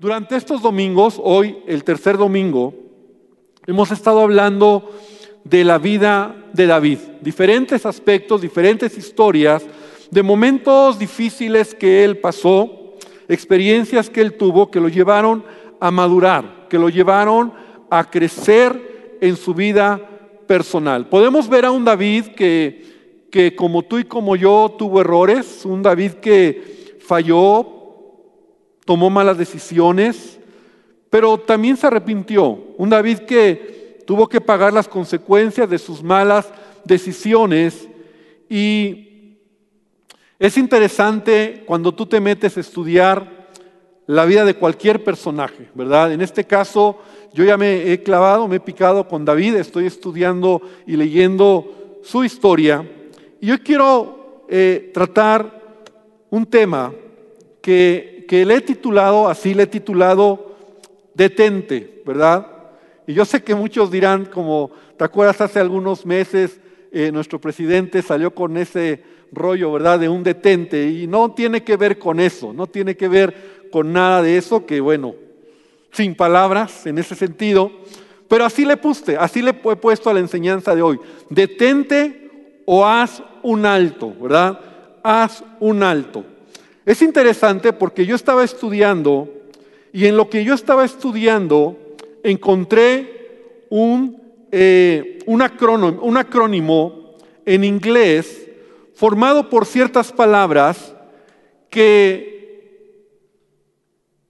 Durante estos domingos, hoy el tercer domingo, hemos estado hablando de la vida de David, diferentes aspectos, diferentes historias, de momentos difíciles que él pasó, experiencias que él tuvo que lo llevaron a madurar, que lo llevaron a crecer en su vida personal. Podemos ver a un David que, que como tú y como yo tuvo errores, un David que falló, tomó malas decisiones, pero también se arrepintió. Un David que tuvo que pagar las consecuencias de sus malas decisiones y es interesante cuando tú te metes a estudiar la vida de cualquier personaje, ¿verdad? En este caso, yo ya me he clavado, me he picado con David, estoy estudiando y leyendo su historia. Y hoy quiero eh, tratar un tema que le he titulado, así le he titulado, detente, ¿verdad? Y yo sé que muchos dirán, como, ¿te acuerdas hace algunos meses eh, nuestro presidente salió con ese rollo, ¿verdad? De un detente. Y no tiene que ver con eso, no tiene que ver con nada de eso, que bueno, sin palabras en ese sentido. Pero así le puse, así le he puesto a la enseñanza de hoy. Detente o haz un alto, ¿verdad? Haz un alto. Es interesante porque yo estaba estudiando y en lo que yo estaba estudiando encontré un, eh, un, acrónimo, un acrónimo en inglés formado por ciertas palabras que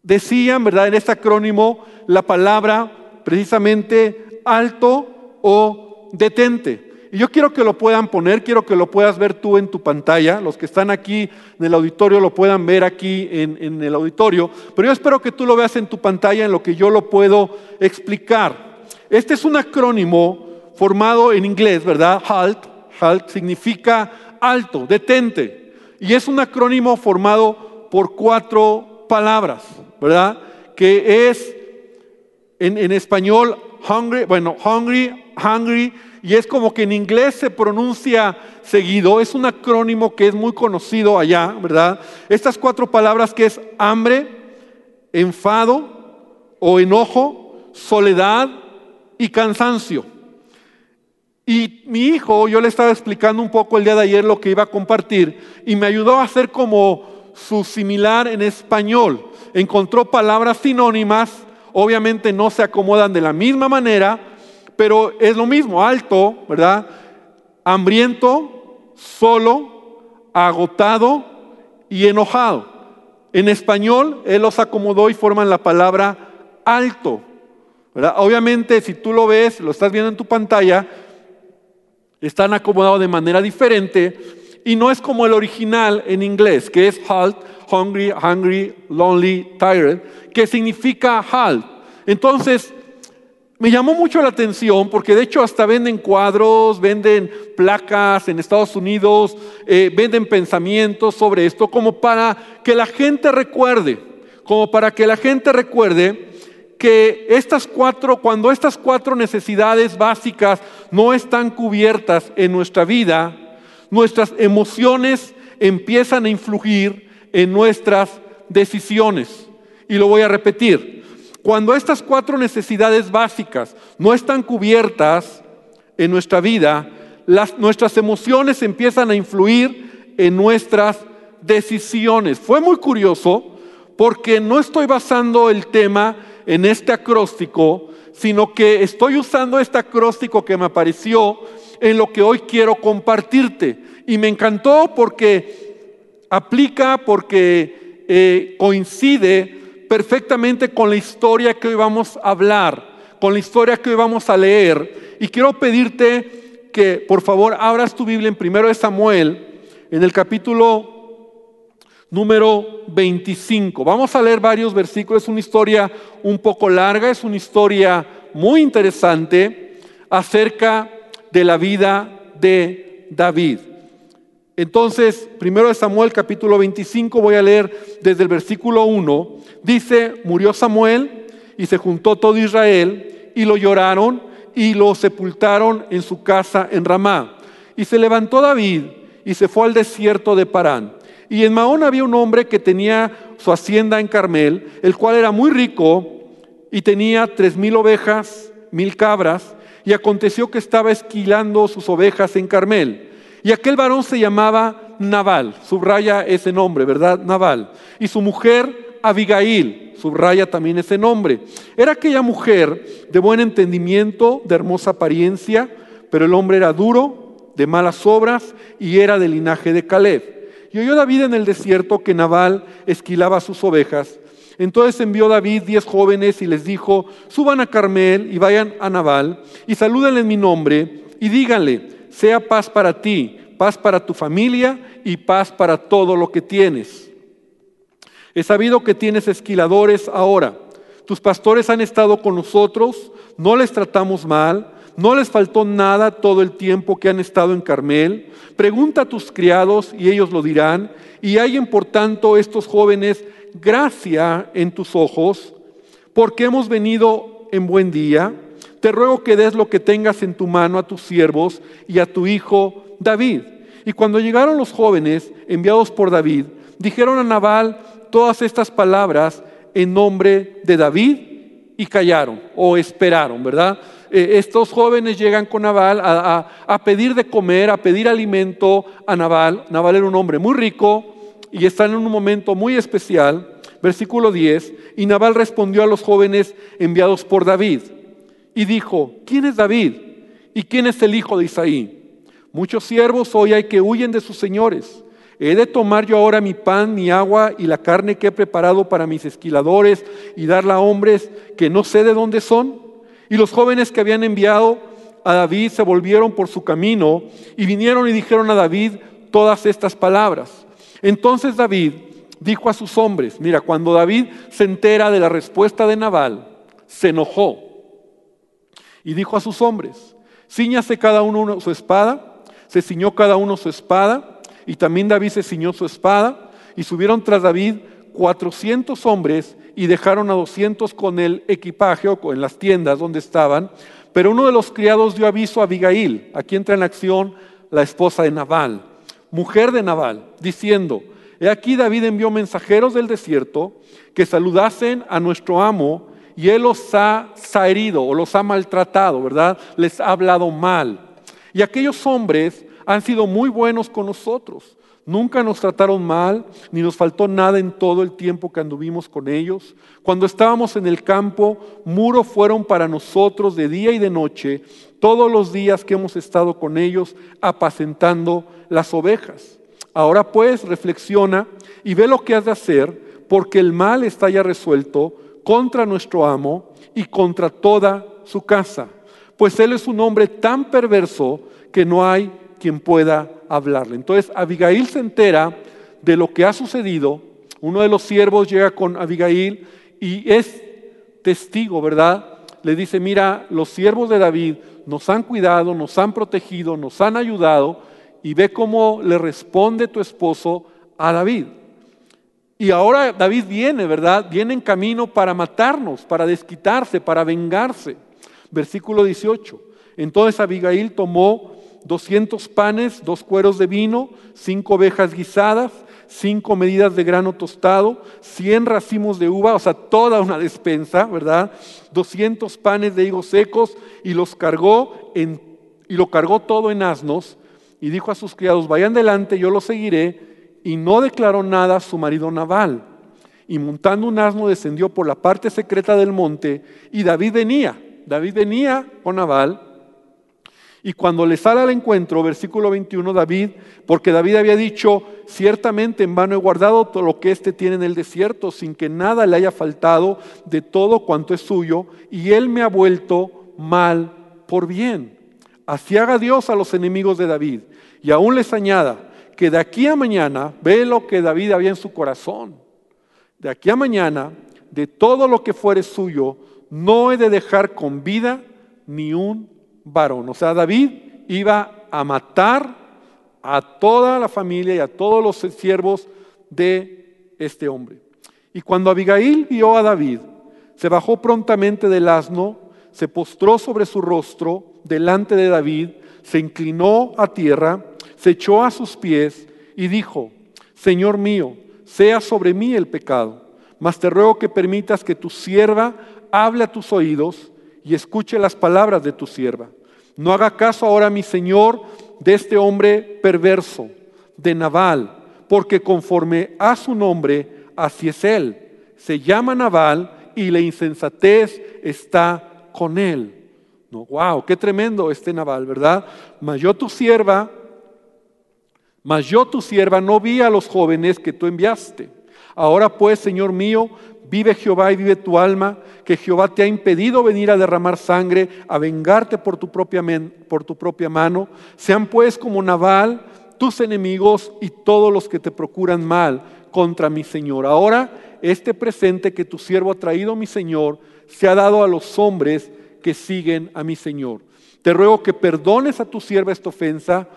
decían, ¿verdad? En este acrónimo la palabra precisamente alto o detente. Y yo quiero que lo puedan poner, quiero que lo puedas ver tú en tu pantalla. Los que están aquí en el auditorio lo puedan ver aquí en, en el auditorio. Pero yo espero que tú lo veas en tu pantalla en lo que yo lo puedo explicar. Este es un acrónimo formado en inglés, ¿verdad? HALT. HALT significa alto, detente. Y es un acrónimo formado por cuatro palabras, ¿verdad? Que es en, en español hungry, bueno, hungry, hungry y es como que en inglés se pronuncia seguido, es un acrónimo que es muy conocido allá, ¿verdad? Estas cuatro palabras que es hambre, enfado o enojo, soledad y cansancio. Y mi hijo, yo le estaba explicando un poco el día de ayer lo que iba a compartir y me ayudó a hacer como su similar en español. Encontró palabras sinónimas, obviamente no se acomodan de la misma manera, pero es lo mismo, alto, ¿verdad? Hambriento, solo, agotado y enojado. En español, él los acomodó y forman la palabra alto. ¿verdad? Obviamente, si tú lo ves, lo estás viendo en tu pantalla, están acomodados de manera diferente y no es como el original en inglés, que es halt, hungry, hungry, lonely, tired, que significa halt. Entonces, me llamó mucho la atención porque de hecho hasta venden cuadros, venden placas en Estados Unidos, eh, venden pensamientos sobre esto como para que la gente recuerde, como para que la gente recuerde que estas cuatro, cuando estas cuatro necesidades básicas no están cubiertas en nuestra vida, nuestras emociones empiezan a influir en nuestras decisiones. Y lo voy a repetir. Cuando estas cuatro necesidades básicas no están cubiertas en nuestra vida, nuestras emociones empiezan a influir en nuestras decisiones. Fue muy curioso porque no estoy basando el tema en este acróstico, sino que estoy usando este acróstico que me apareció en lo que hoy quiero compartirte. Y me encantó porque aplica, porque eh, coincide perfectamente con la historia que hoy vamos a hablar, con la historia que hoy vamos a leer. Y quiero pedirte que por favor abras tu Biblia en primero de Samuel, en el capítulo número 25. Vamos a leer varios versículos, es una historia un poco larga, es una historia muy interesante acerca de la vida de David. Entonces, primero de Samuel capítulo 25, voy a leer desde el versículo 1. Dice, murió Samuel y se juntó todo Israel y lo lloraron y lo sepultaron en su casa en Ramá. Y se levantó David y se fue al desierto de Parán. Y en Maón había un hombre que tenía su hacienda en Carmel, el cual era muy rico y tenía tres mil ovejas, mil cabras, y aconteció que estaba esquilando sus ovejas en Carmel. Y aquel varón se llamaba Naval, subraya ese nombre, ¿verdad? Naval. Y su mujer Abigail, subraya también ese nombre. Era aquella mujer de buen entendimiento, de hermosa apariencia, pero el hombre era duro, de malas obras y era del linaje de Caleb. Y oyó David en el desierto que Nabal esquilaba sus ovejas. Entonces envió David diez jóvenes y les dijo, suban a Carmel y vayan a Nabal y salúdenle en mi nombre y díganle, sea paz para ti, paz para tu familia y paz para todo lo que tienes. He sabido que tienes esquiladores ahora. Tus pastores han estado con nosotros, no les tratamos mal, no les faltó nada todo el tiempo que han estado en Carmel. Pregunta a tus criados y ellos lo dirán. Y hayan por tanto estos jóvenes gracia en tus ojos, porque hemos venido en buen día. Te ruego que des lo que tengas en tu mano a tus siervos y a tu hijo David. Y cuando llegaron los jóvenes enviados por David, dijeron a Nabal todas estas palabras en nombre de David y callaron o esperaron, ¿verdad? Eh, estos jóvenes llegan con Nabal a, pedir de comer, a pedir alimento a Nabal. Nabal era un hombre muy rico y están en un momento muy especial. Versículo 10, y Nabal respondió a los jóvenes enviados por David y dijo, ¿quién es David? ¿Y quién es el hijo de Isaí? Muchos siervos hoy hay que huyen de sus señores. ¿He de tomar yo ahora mi pan, mi agua y la carne que he preparado para mis esquiladores y darla a hombres que no sé de dónde son? Y los jóvenes que habían enviado a David se volvieron por su camino y vinieron y dijeron a David todas estas palabras. Entonces David dijo a sus hombres, mira, cuando David se entera de la respuesta de Nabal, se enojó y dijo a sus hombres, ciñase cada uno su espada, se ciñó cada uno su espada y también David se ciñó su espada y subieron tras David cuatrocientos hombres y dejaron a 200 con el equipaje o en las tiendas donde estaban. Pero uno de los criados dio aviso a Abigail, aquí entra en acción la esposa de Nabal, mujer de Nabal, diciendo, he aquí David envió mensajeros del desierto que saludasen a nuestro amo y él los ha, herido o los ha maltratado, ¿verdad? Les ha hablado mal. Y aquellos hombres han sido muy buenos con nosotros. Nunca nos trataron mal, ni nos faltó nada en todo el tiempo que anduvimos con ellos. Cuando estábamos en el campo, muro fueron para nosotros de día y de noche, todos los días que hemos estado con ellos apacentando las ovejas. Ahora pues reflexiona y ve lo que has de hacer, porque el mal está ya resuelto contra nuestro amo y contra toda su casa, pues él es un hombre tan perverso que no hay quien pueda hablarle. Entonces Abigail se entera de lo que ha sucedido. Uno de los siervos llega con Abigail y es testigo, ¿verdad? Le dice, mira, los siervos de David nos han cuidado, nos han protegido, nos han ayudado y ve cómo le responde tu esposo a David. Y ahora David viene, ¿verdad? Viene en camino para matarnos, para desquitarse, para vengarse. Versículo 18. Entonces Abigail tomó 200 panes, dos cueros de vino, cinco ovejas guisadas, cinco medidas de grano tostado, 100 racimos de uva, o sea, toda una despensa, ¿verdad? 200 panes de higos secos y los cargó en, y lo cargó todo en asnos y dijo a sus criados, vayan delante, yo lo seguiré, y no declaró nada a su marido Naval. Y montando un asno descendió por la parte secreta del monte y David venía, David venía con Naval y cuando le sale al encuentro, versículo 21, David, porque David había dicho, ciertamente en vano he guardado todo lo que éste tiene en el desierto, sin que nada le haya faltado de todo cuanto es suyo, y él me ha vuelto mal por bien. Así haga Dios a los enemigos de David. Y aún les añada que de aquí a mañana, ve lo que David había en su corazón, de aquí a mañana, de todo lo que fuere suyo, no he de dejar con vida ni un varón. O sea, David iba a matar a toda la familia y a todos los siervos de este hombre. Y cuando Abigail vio a David, se bajó prontamente del asno, se postró sobre su rostro delante de David, se inclinó a tierra, se echó a sus pies y dijo, Señor mío, sea sobre mí el pecado. Mas te ruego que permitas que tu sierva hable a tus oídos y escuche las palabras de tu sierva. No haga caso ahora, mi Señor, de este hombre perverso, de Naval, porque conforme a su nombre, así es él. Se llama Naval y la insensatez está con él. No, wow, qué tremendo este Naval, ¿verdad? Mas yo tu sierva, mas yo tu sierva no vi a los jóvenes que tú enviaste. Ahora pues, Señor mío, vive Jehová y vive tu alma, que Jehová te ha impedido venir a derramar sangre, a vengarte por tu propia, mano. Sean pues como Naval tus enemigos y todos los que te procuran mal contra mi Señor. Ahora, este presente que tu siervo ha traído, mi Señor, se ha dado a los hombres que siguen a mi Señor. Te ruego que perdones a tu sierva esta ofensa,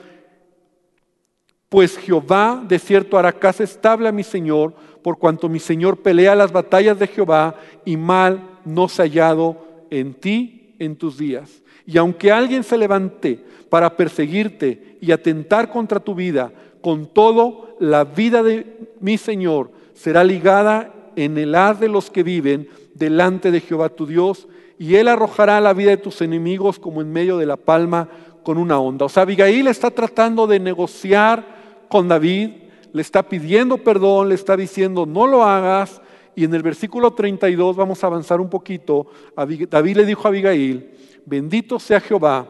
pues Jehová de cierto hará casa estable a mi Señor, por cuanto mi Señor pelea las batallas de Jehová y mal no se ha hallado en ti en tus días. Y aunque alguien se levante para perseguirte y atentar contra tu vida, con todo la vida de mi Señor será ligada en el haz de los que viven delante de Jehová tu Dios, y él arrojará la vida de tus enemigos como en medio de la palma con una onda. O sea, Abigail está tratando de negociar con David, le está pidiendo perdón, le está diciendo, no lo hagas. Y en el versículo 32 vamos a avanzar un poquito. David le dijo a Abigail, bendito sea Jehová,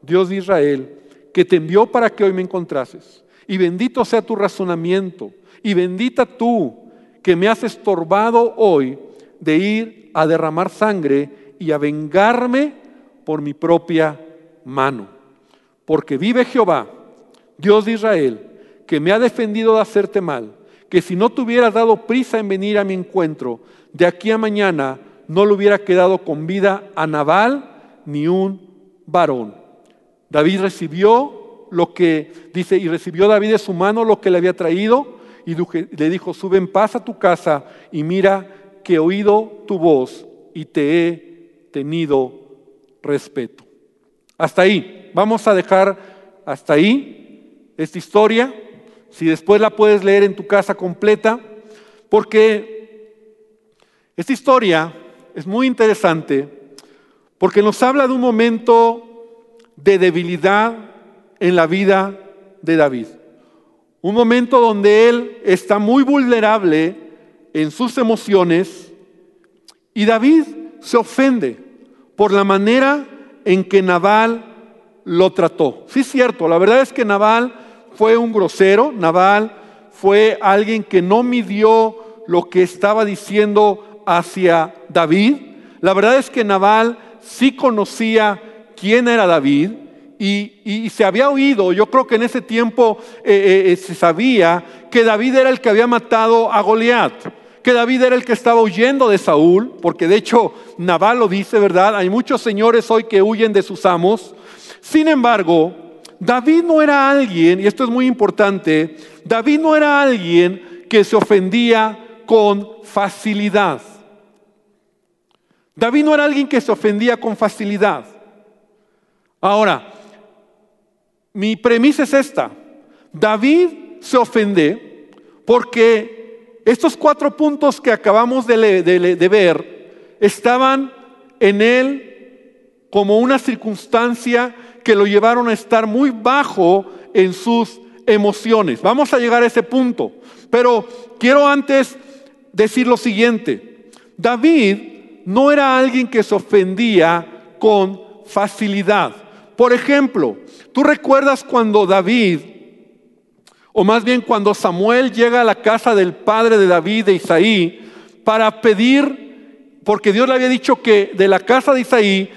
Dios de Israel, que te envió para que hoy me encontrases. Y bendito sea tu razonamiento. Y bendita tú que me has estorbado hoy de ir a derramar sangre y a vengarme por mi propia mano. Porque vive Jehová, Dios de Israel, que me ha defendido de hacerte mal, que si no te hubieras dado prisa en venir a mi encuentro, de aquí a mañana no le hubiera quedado con vida a Nabal ni un varón. David recibió lo que dice, y recibió David de su mano lo que le había traído, y le dijo, sube en paz a tu casa y mira que he oído tu voz y te he tenido respeto. Hasta ahí, vamos a dejar hasta ahí esta historia. Si después la puedes leer en tu casa completa, porque esta historia es muy interesante, porque nos habla de un momento de debilidad en la vida de David. Un momento donde él está muy vulnerable en sus emociones y David se ofende por la manera en que Nabal lo trató. Sí es cierto, la verdad es que Nabal fue un grosero, Naval fue alguien que no midió lo que estaba diciendo hacia David. La verdad es que Naval sí conocía quién era David y, se había oído, yo creo que en ese tiempo eh, eh, eh, se sabía que David era el que había matado a Goliat, que David era el que estaba huyendo de Saúl, porque de hecho Naval lo dice, ¿verdad? Hay muchos señores hoy que huyen de sus amos. Sin embargo, David no era alguien, y esto es muy importante, David no era alguien que se ofendía con facilidad. David no era alguien que se ofendía con facilidad. Ahora, mi premisa es esta. David se ofende porque estos cuatro puntos que acabamos de, de ver estaban en él como una circunstancia que lo llevaron a estar muy bajo en sus emociones. Vamos a llegar a ese punto. Pero quiero antes decir lo siguiente. David no era alguien que se ofendía con facilidad. Por ejemplo, tú recuerdas cuando David, o más bien cuando Samuel llega a la casa del padre de David, de Isaí, para pedir, porque Dios le había dicho que de la casa de Isaí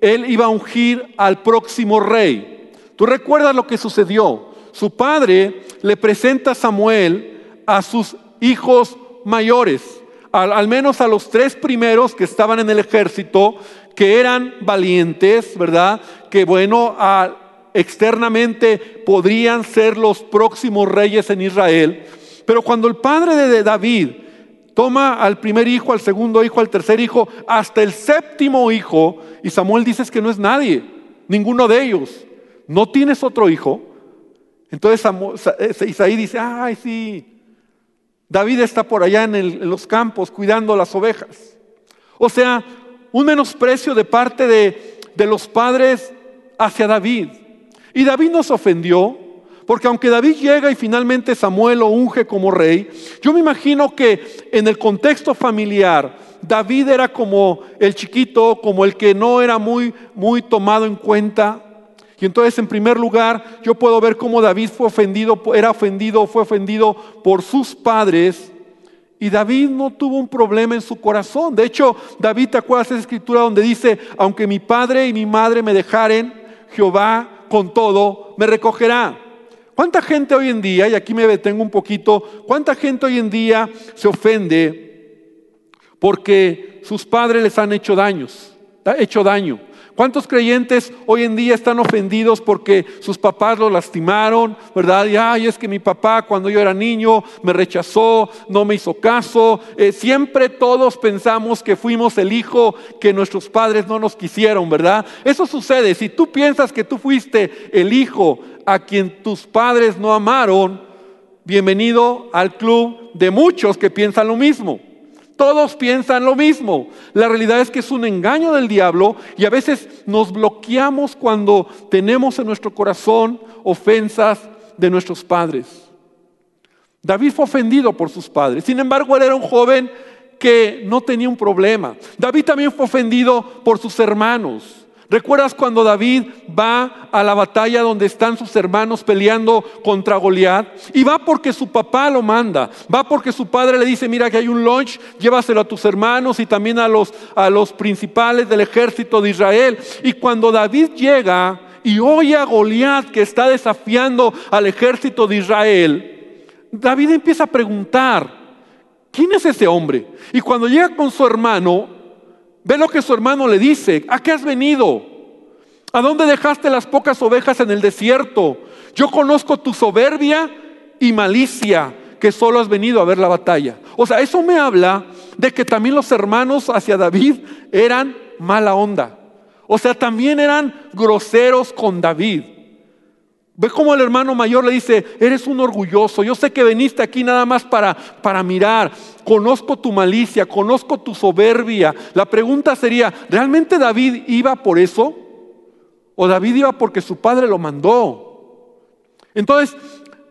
él iba a ungir al próximo rey. ¿Tú recuerdas lo que sucedió? Su padre le presenta a Samuel a sus hijos mayores, al, menos a los tres primeros que estaban en el ejército, que eran valientes, ¿verdad? Que bueno, externamente podrían ser los próximos reyes en Israel. Pero cuando el padre de David Toma al primer hijo, al segundo hijo, al tercer hijo, hasta el séptimo hijo. Y Samuel dice que no es nadie, ninguno de ellos. ¿No tienes otro hijo? Entonces eh, Isaí dice, ay, sí. David está por allá en, en los campos cuidando las ovejas. O sea, un menosprecio de parte de, de los padres hacia David. Y David nos ofendió, porque aunque David llega y finalmente Samuel lo unge como rey, yo me imagino que en el contexto familiar, David era como el chiquito, como el que no era muy, muy tomado en cuenta. Y entonces, en primer lugar, yo puedo ver cómo David fue ofendido, era ofendido, fue ofendido por sus padres. Y David no tuvo un problema en su corazón. De hecho, David, ¿te acuerdas esa escritura donde dice, aunque mi padre y mi madre me dejaren, Jehová con todo me recogerá? ¿Cuánta gente hoy en día, y aquí me detengo un poquito, cuánta gente hoy en día se ofende porque sus padres les han hecho daños, hecho daño? ¿Cuántos creyentes hoy en día están ofendidos porque sus papás lo lastimaron, verdad? Y ay, es que mi papá cuando yo era niño me rechazó, no me hizo caso. Eh, siempre todos pensamos que fuimos el hijo que nuestros padres no nos quisieron, ¿verdad? Eso sucede. Si tú piensas que tú fuiste el hijo a quien tus padres no amaron, bienvenido al club de muchos que piensan lo mismo. Todos piensan lo mismo. La realidad es que es un engaño del diablo y a veces nos bloqueamos cuando tenemos en nuestro corazón ofensas de nuestros padres. David fue ofendido por sus padres. Sin embargo, él era un joven que no tenía un problema. David también fue ofendido por sus hermanos. ¿Recuerdas cuando David va a la batalla donde están sus hermanos peleando contra Goliat? Y va porque su papá lo manda. Va porque su padre le dice, mira que hay un lunch, llévaselo a tus hermanos y también a los, a los principales del ejército de Israel. Y cuando David llega y oye a Goliat que está desafiando al ejército de Israel, David empieza a preguntar, ¿quién es ese hombre? Y cuando llega con su hermano, Ve lo que su hermano le dice. ¿A qué has venido? ¿A dónde dejaste las pocas ovejas en el desierto? Yo conozco tu soberbia y malicia, que solo has venido a ver la batalla. O sea, eso me habla de que también los hermanos hacia David eran mala onda. O sea, también eran groseros con David. Ve cómo el hermano mayor le dice, eres un orgulloso, yo sé que viniste aquí nada más para, para mirar, conozco tu malicia, conozco tu soberbia. La pregunta sería, ¿realmente David iba por eso? ¿O David iba porque su padre lo mandó? Entonces,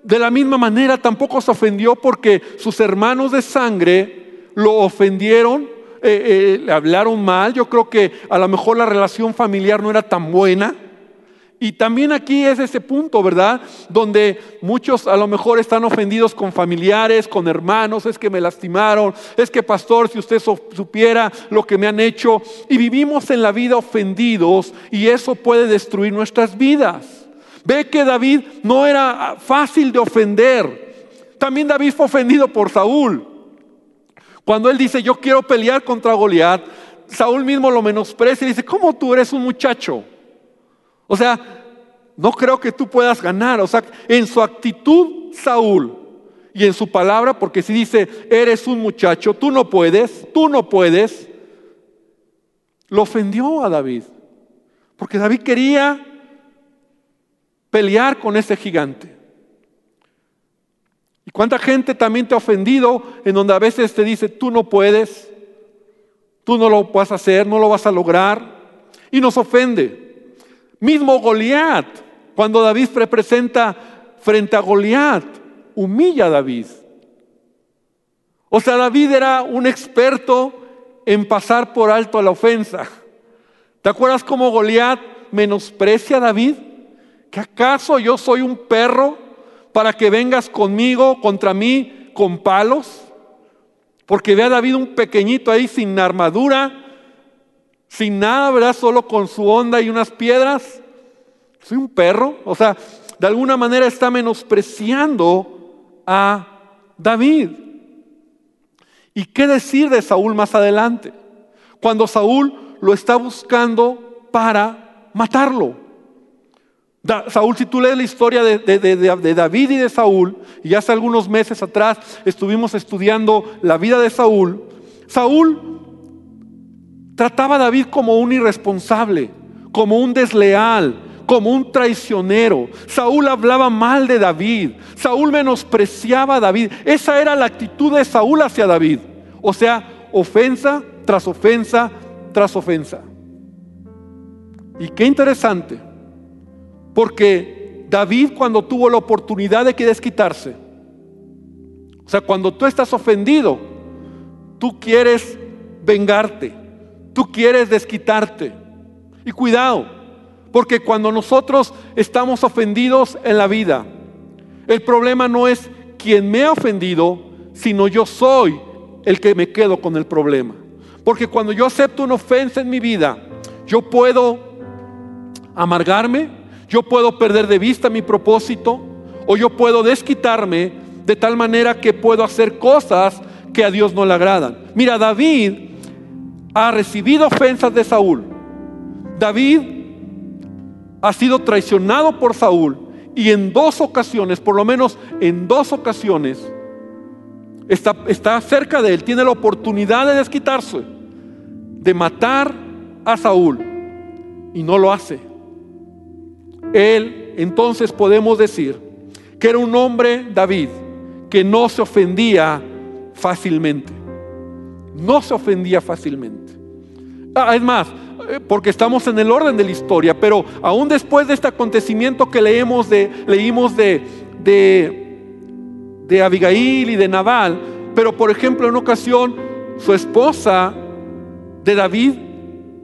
de la misma manera tampoco se ofendió porque sus hermanos de sangre lo ofendieron, eh, eh, le hablaron mal. Yo creo que a lo mejor la relación familiar no era tan buena. Y también aquí es ese punto, ¿verdad? Donde muchos a lo mejor están ofendidos con familiares, con hermanos, es que me lastimaron, es que pastor, si usted supiera lo que me han hecho, y vivimos en la vida ofendidos y eso puede destruir nuestras vidas. Ve que David no era fácil de ofender. También David fue ofendido por Saúl. Cuando él dice, yo quiero pelear contra Goliat, Saúl mismo lo menosprecia y dice, ¿cómo tú eres un muchacho? O sea, no creo que tú puedas ganar. O sea, en su actitud, Saúl, y en su palabra, porque si dice, eres un muchacho, tú no puedes, tú no puedes, lo ofendió a David. Porque David quería pelear con ese gigante. ¿Y cuánta gente también te ha ofendido en donde a veces te dice, tú no puedes, tú no lo vas a hacer, no lo vas a lograr? Y nos ofende. Mismo Goliat, cuando David representa frente a Goliat, humilla a David. O sea, David era un experto en pasar por alto a la ofensa. ¿Te acuerdas cómo Goliat menosprecia a David? ¿Que acaso yo soy un perro para que vengas conmigo contra mí con palos? Porque ve a David un pequeñito ahí sin armadura, sin nada, ¿verdad? Solo con su onda y unas piedras. Soy un perro. O sea, de alguna manera está menospreciando a David. ¿Y qué decir de Saúl más adelante? Cuando Saúl lo está buscando para matarlo. Saúl, si tú lees la historia de, de, David y de Saúl, y hace algunos meses atrás estuvimos estudiando la vida de Saúl, Saúl trataba a David como un irresponsable, como un desleal, como un traicionero. Saúl hablaba mal de David. Saúl menospreciaba a David. Esa era la actitud de Saúl hacia David. O sea, ofensa tras ofensa tras ofensa. Y qué interesante, porque David cuando tuvo la oportunidad de que desquitarse, o sea, cuando tú estás ofendido, tú quieres vengarte, tú quieres desquitarte. Y cuidado, porque cuando nosotros estamos ofendidos en la vida, el problema no es quien me ha ofendido, sino yo soy el que me quedo con el problema. Porque cuando yo acepto una ofensa en mi vida, yo puedo amargarme, yo puedo perder de vista mi propósito, o yo puedo desquitarme de tal manera que puedo hacer cosas que a Dios no le agradan. Mira, David ha recibido ofensas de Saúl. David ha sido traicionado por Saúl y en dos ocasiones, por lo menos en dos ocasiones, está, cerca de él, tiene la oportunidad de desquitarse, de matar a Saúl y no lo hace. Él, entonces podemos decir que era un hombre, David, que no se ofendía fácilmente. No se ofendía fácilmente. Ah, es más, eh, porque estamos en el orden de la historia, pero aún después de este acontecimiento que leemos de, leímos de, de, de Abigail y de Nabal, pero por ejemplo en una ocasión su esposa de David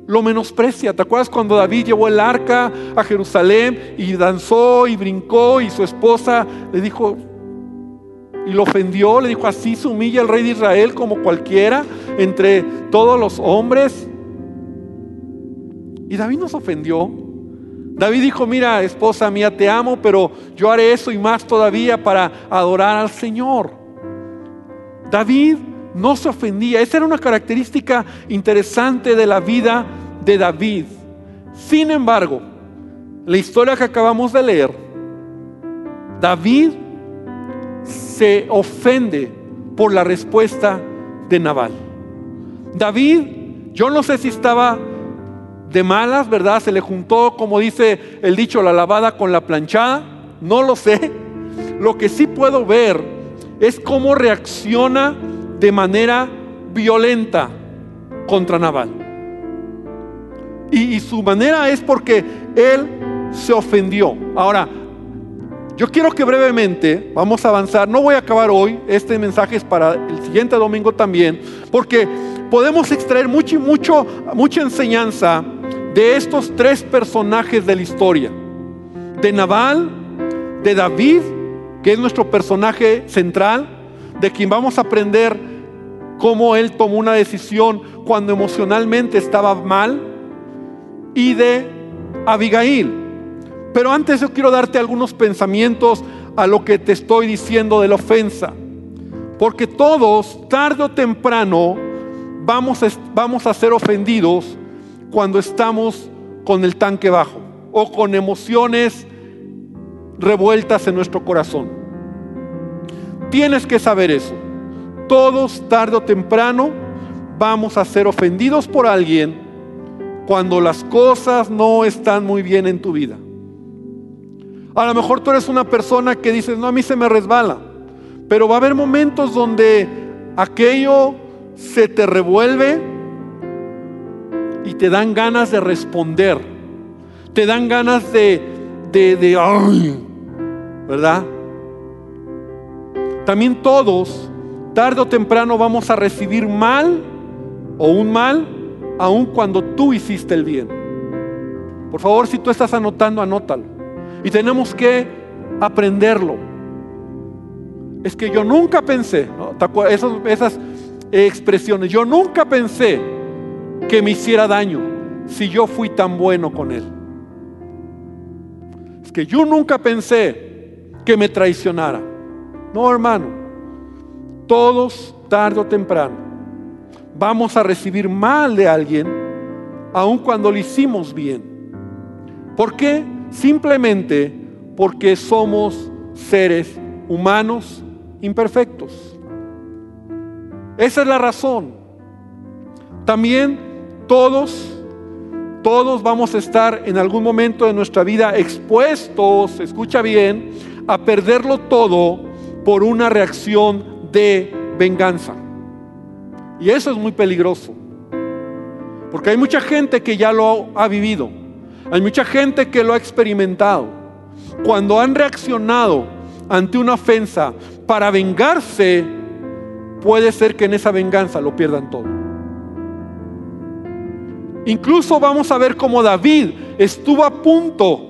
lo menosprecia. ¿Te acuerdas cuando David llevó el arca a Jerusalén y danzó y brincó y su esposa le dijo y lo ofendió, le dijo así se humilla el rey de Israel como cualquiera entre todos los hombres? Y David nos ofendió. David dijo, mira, esposa mía, te amo, pero yo haré eso y más todavía para adorar al Señor. David no se ofendía. Esa era una característica interesante de la vida de David. Sin embargo, la historia que acabamos de leer, David se ofende por la respuesta de Nabal. David, yo no sé si estaba de malas, ¿verdad? Se le juntó, como dice el dicho, la lavada con la planchada. No lo sé. Lo que sí puedo ver es cómo reacciona de manera violenta contra Naval. Y, y, su manera es porque él se ofendió. Ahora, yo quiero que brevemente vamos a avanzar. No voy a acabar hoy. Este mensaje es para el siguiente domingo también, porque podemos extraer mucho, mucho, mucha enseñanza de estos tres personajes de la historia. De Nabal, de David, que es nuestro personaje central, de quien vamos a aprender cómo él tomó una decisión cuando emocionalmente estaba mal, y de Abigail. Pero antes yo quiero darte algunos pensamientos a lo que te estoy diciendo de la ofensa. Porque todos, tarde o temprano, vamos a, vamos a ser ofendidos cuando estamos con el tanque bajo o con emociones revueltas en nuestro corazón. Tienes que saber eso. Todos, tarde o temprano, vamos a ser ofendidos por alguien cuando las cosas no están muy bien en tu vida. A lo mejor tú eres una persona que dices, no, a mí se me resbala, pero va a haber momentos donde aquello se te revuelve y te dan ganas de responder, te dan ganas de, de, de ¿verdad? También todos, tarde o temprano, vamos a recibir mal o un mal, aun cuando tú hiciste el bien. Por favor, si tú estás anotando, anótalo. Y tenemos que aprenderlo. Es que yo nunca pensé, esas, esas expresiones, yo nunca pensé que me hiciera daño si yo fui tan bueno con él. Es que yo nunca pensé que me traicionara. No, hermano. Todos, tarde o temprano, vamos a recibir mal de alguien, aun cuando lo hicimos bien. ¿Por qué? Simplemente porque somos seres humanos imperfectos. Esa es la razón. También todos Todos vamos a estar en algún momento de nuestra vida expuestos, escucha bien, a perderlo todo por una reacción de venganza. Y eso es muy peligroso. Porque hay mucha gente que ya lo ha vivido. Hay mucha gente que lo ha experimentado. Cuando han reaccionado ante una ofensa para vengarse, puede ser que en esa venganza lo pierdan todo. Incluso vamos a ver cómo David estuvo a punto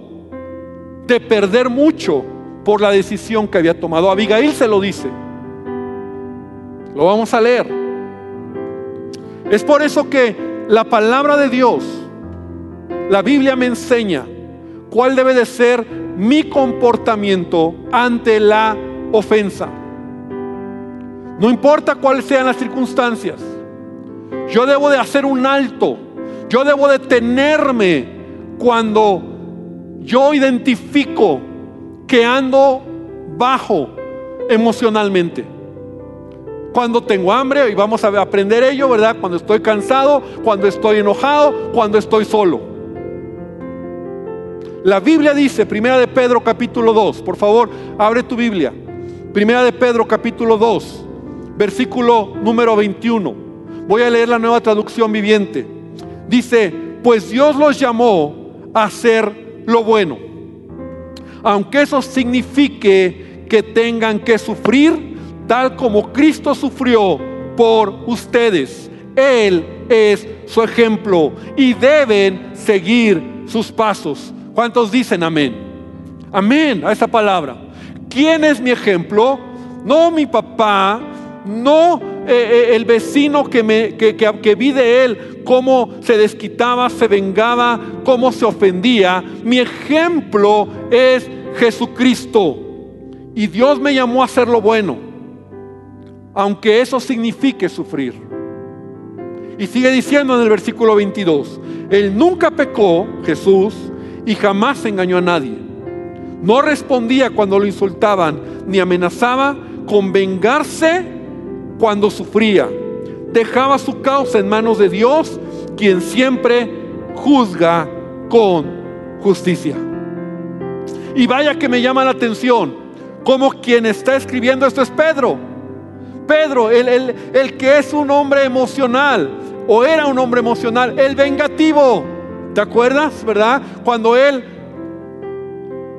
de perder mucho por la decisión que había tomado. Abigail se lo dice. Lo vamos a leer. Es por eso que la palabra de Dios, la Biblia me enseña cuál debe de ser mi comportamiento ante la ofensa. No importa cuáles sean las circunstancias. Yo debo de hacer un alto yo debo detenerme cuando yo identifico que ando bajo emocionalmente. Cuando tengo hambre, y vamos a aprender ello, ¿verdad? Cuando estoy cansado, cuando estoy enojado, cuando estoy solo. La Biblia dice, Primera de Pedro capítulo 2, por favor, abre tu Biblia. Primera de Pedro capítulo 2, versículo número 21. Voy a leer la nueva traducción viviente. Dice, pues Dios los llamó a hacer lo bueno. Aunque eso signifique que tengan que sufrir tal como Cristo sufrió por ustedes. Él es su ejemplo y deben seguir sus pasos. ¿Cuántos dicen amén? Amén a esa palabra. ¿Quién es mi ejemplo? No mi papá, no eh, eh, el vecino que, me, que, que vi de él, cómo se desquitaba, se vengaba, cómo se ofendía. Mi ejemplo es Jesucristo. Y Dios me llamó a hacer lo bueno, aunque eso signifique sufrir. Y sigue diciendo en el versículo 22, Él nunca pecó, Jesús, y jamás engañó a nadie. No respondía cuando lo insultaban, ni amenazaba con vengarse cuando sufría. Dejaba su causa en manos de Dios, quien siempre juzga con justicia. Y vaya que me llama la atención, como quien está escribiendo esto es Pedro. Pedro, el, el, el que es un hombre emocional, o era un hombre emocional, el vengativo. ¿Te acuerdas, verdad? Cuando él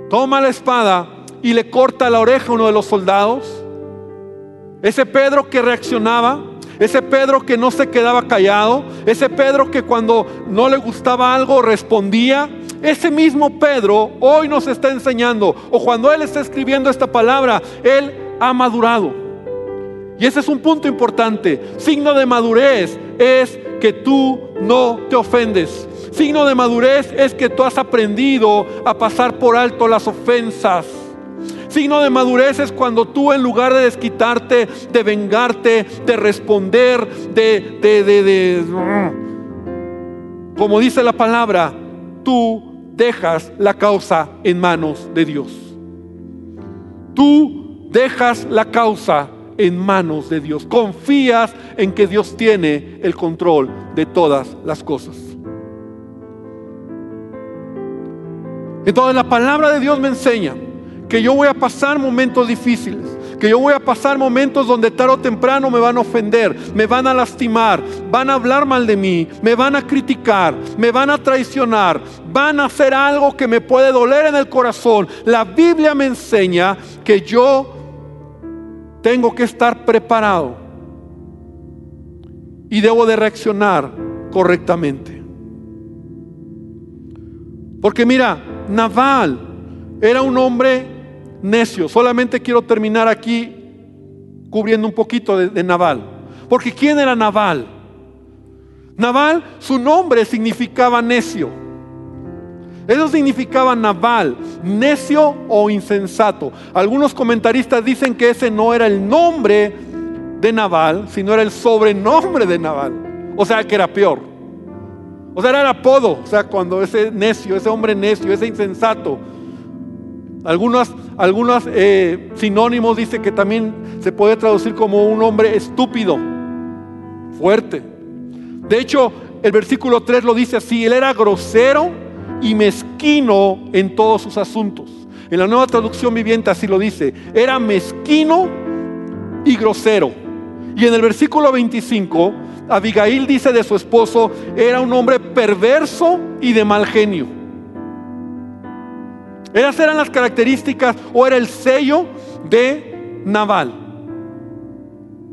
toma la espada y le corta la oreja a uno de los soldados. Ese Pedro que reaccionaba, ese Pedro que no se quedaba callado, ese Pedro que cuando no le gustaba algo respondía, ese mismo Pedro hoy nos está enseñando, o cuando él está escribiendo esta palabra, él ha madurado. Y ese es un punto importante. Signo de madurez es que tú no te ofendes. Signo de madurez es que tú has aprendido a pasar por alto las ofensas. Signo de madurez es cuando tú en lugar de desquitarte, de vengarte, de responder, de, de, de, de como dice la palabra, tú dejas la causa en manos de Dios. Tú dejas la causa en manos de Dios. Confías en que Dios tiene el control de todas las cosas. Entonces la palabra de Dios me enseña que yo voy a pasar momentos difíciles, que yo voy a pasar momentos donde tarde o temprano me van a ofender, me van a lastimar, van a hablar mal de mí, me van a criticar, me van a traicionar, van a hacer algo que me puede doler en el corazón. La Biblia me enseña que yo tengo que estar preparado y debo de reaccionar correctamente. Porque mira, Naval era un hombre necio. Solamente quiero terminar aquí cubriendo un poquito de, Naval. Porque ¿quién era Naval? Naval, su nombre significaba necio. Eso significaba Naval, necio o insensato. Algunos comentaristas dicen que ese no era el nombre de Naval, sino era el sobrenombre de Naval. O sea, que era peor. O sea, era el apodo. O sea, cuando ese necio, ese hombre necio, ese insensato, algunos, algunos eh, sinónimos dicen que también se puede traducir como un hombre estúpido, fuerte. De hecho, el versículo 3 lo dice así, él era grosero y mezquino en todos sus asuntos. En la nueva traducción viviente así lo dice, era mezquino y grosero. Y en el versículo 25, Abigail dice de su esposo, era un hombre perverso y de mal genio. Esas eran las características o era el sello de Naval.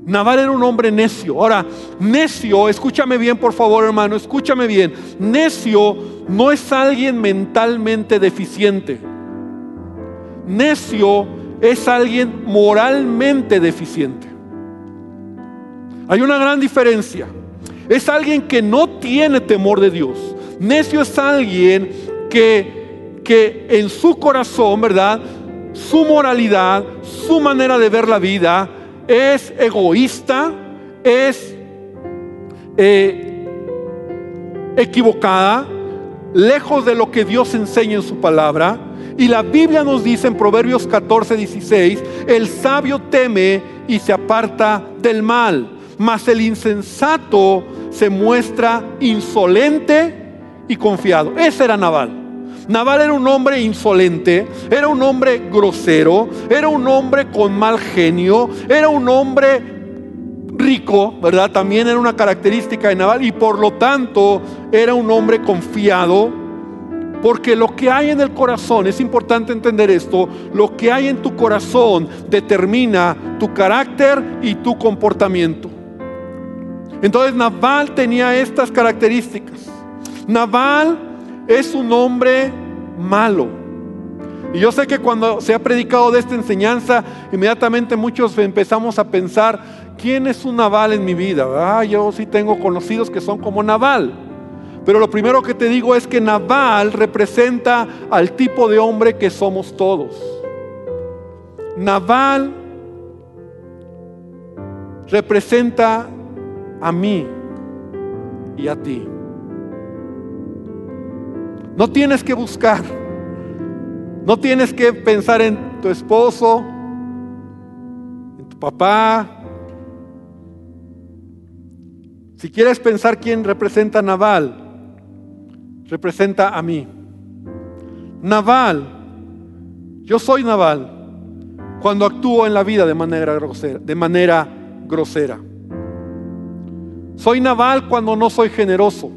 Naval era un hombre necio. Ahora, necio, escúchame bien por favor hermano, escúchame bien. Necio no es alguien mentalmente deficiente. Necio es alguien moralmente deficiente. Hay una gran diferencia. Es alguien que no tiene temor de Dios. Necio es alguien que, que en su corazón, ¿verdad? Su moralidad, su manera de ver la vida es egoísta, es eh, equivocada, lejos de lo que Dios enseña en su palabra. Y la Biblia nos dice en Proverbios 14, 16, el sabio teme y se aparta del mal, mas el insensato se muestra insolente y confiado. Ese era Naval. Naval era un hombre insolente, era un hombre grosero, era un hombre con mal genio, era un hombre rico, ¿verdad? También era una característica de Naval y por lo tanto era un hombre confiado, porque lo que hay en el corazón, es importante entender esto, lo que hay en tu corazón determina tu carácter y tu comportamiento. Entonces Naval tenía estas características. Naval es un hombre malo. Y yo sé que cuando se ha predicado de esta enseñanza, inmediatamente muchos empezamos a pensar, ¿quién es un Naval en mi vida? Ah, yo sí tengo conocidos que son como Naval. Pero lo primero que te digo es que Naval representa al tipo de hombre que somos todos. Naval representa a mí y a ti. No tienes que buscar, no tienes que pensar en tu esposo, en tu papá. Si quieres pensar quién representa a Naval, representa a mí. Naval, yo soy Naval cuando actúo en la vida de manera grosera, de manera grosera. Soy naval cuando no soy generoso.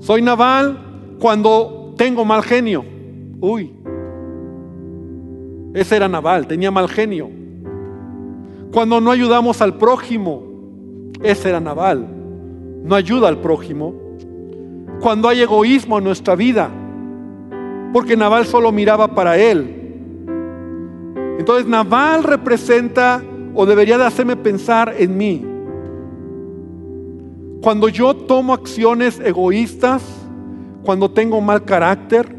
Soy naval cuando tengo mal genio. Uy, ese era naval, tenía mal genio. Cuando no ayudamos al prójimo, ese era naval. No ayuda al prójimo. Cuando hay egoísmo en nuestra vida, porque Naval solo miraba para él. Entonces Naval representa o debería de hacerme pensar en mí. Cuando yo tomo acciones egoístas, cuando tengo mal carácter,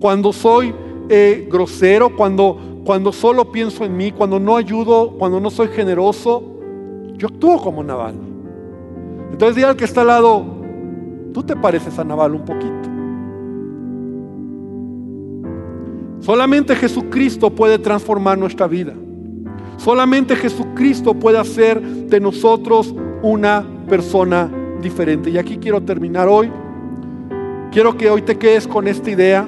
cuando soy eh, grosero, cuando, cuando solo pienso en mí, cuando no ayudo, cuando no soy generoso, yo actúo como Naval. Entonces diga al que está al lado, tú te pareces a Naval un poquito. Solamente Jesucristo puede transformar nuestra vida. Solamente Jesucristo puede hacer de nosotros una persona diferente. Y aquí quiero terminar hoy. Quiero que hoy te quedes con esta idea.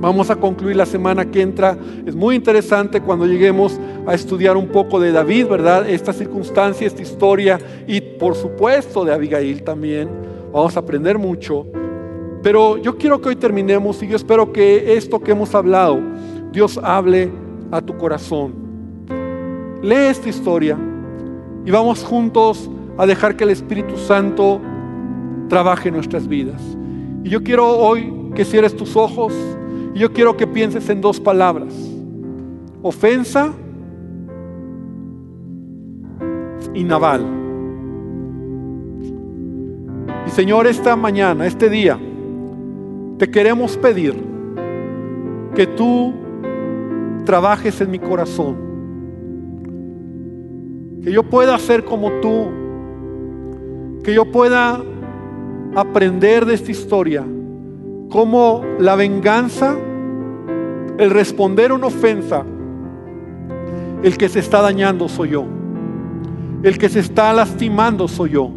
Vamos a concluir la semana que entra. Es muy interesante cuando lleguemos a estudiar un poco de David, ¿verdad? Esta circunstancia, esta historia y por supuesto de Abigail también. Vamos a aprender mucho. Pero yo quiero que hoy terminemos y yo espero que esto que hemos hablado, Dios hable a tu corazón. Lee esta historia y vamos juntos a dejar que el Espíritu Santo trabaje en nuestras vidas. Y yo quiero hoy que cierres tus ojos y yo quiero que pienses en dos palabras. Ofensa y naval. Y Señor, esta mañana, este día, te queremos pedir que tú trabajes en mi corazón. Que yo pueda ser como tú que yo pueda aprender de esta historia cómo la venganza, el responder una ofensa, el que se está dañando soy yo. El que se está lastimando soy yo.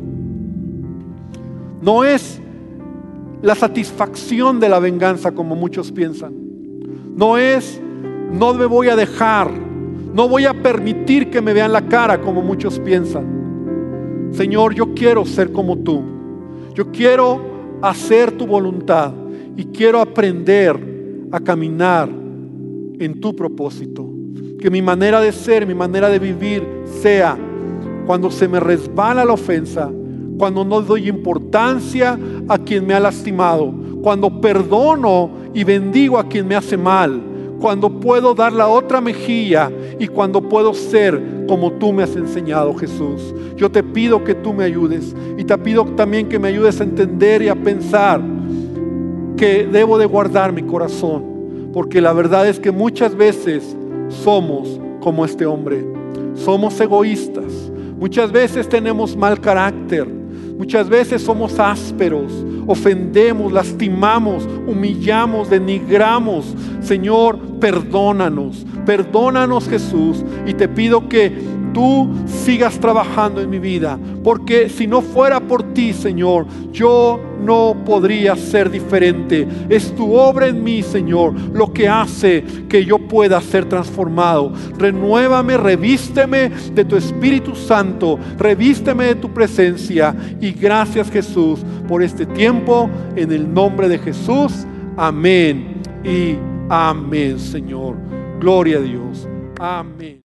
No es la satisfacción de la venganza como muchos piensan. No es, no me voy a dejar, no voy a permitir que me vean la cara como muchos piensan. Señor, yo quiero ser como tú. Yo quiero hacer tu voluntad y quiero aprender a caminar en tu propósito. Que mi manera de ser, mi manera de vivir sea cuando se me resbala la ofensa, cuando no doy importancia a quien me ha lastimado, cuando perdono y bendigo a quien me hace mal, cuando puedo dar la otra mejilla y cuando puedo ser como tú me has enseñado, Jesús. Yo te pido que tú me ayudes y te pido también que me ayudes a entender y a pensar que debo de guardar mi corazón, porque la verdad es que muchas veces somos como este hombre, somos egoístas, muchas veces tenemos mal carácter, Muchas veces somos ásperos, ofendemos, lastimamos, humillamos, denigramos. Señor, perdónanos, perdónanos Jesús. Y te pido que tú sigas trabajando en mi vida. Porque si no fuera por ti, Señor, yo no podría ser diferente. Es tu obra en mí, Señor, lo que hace que yo pueda ser transformado. Renuévame, revísteme de tu Espíritu Santo, revísteme de tu presencia. Y gracias Jesús por este tiempo. En el nombre de Jesús. Amén y amén, Señor. Gloria a Dios. Amén.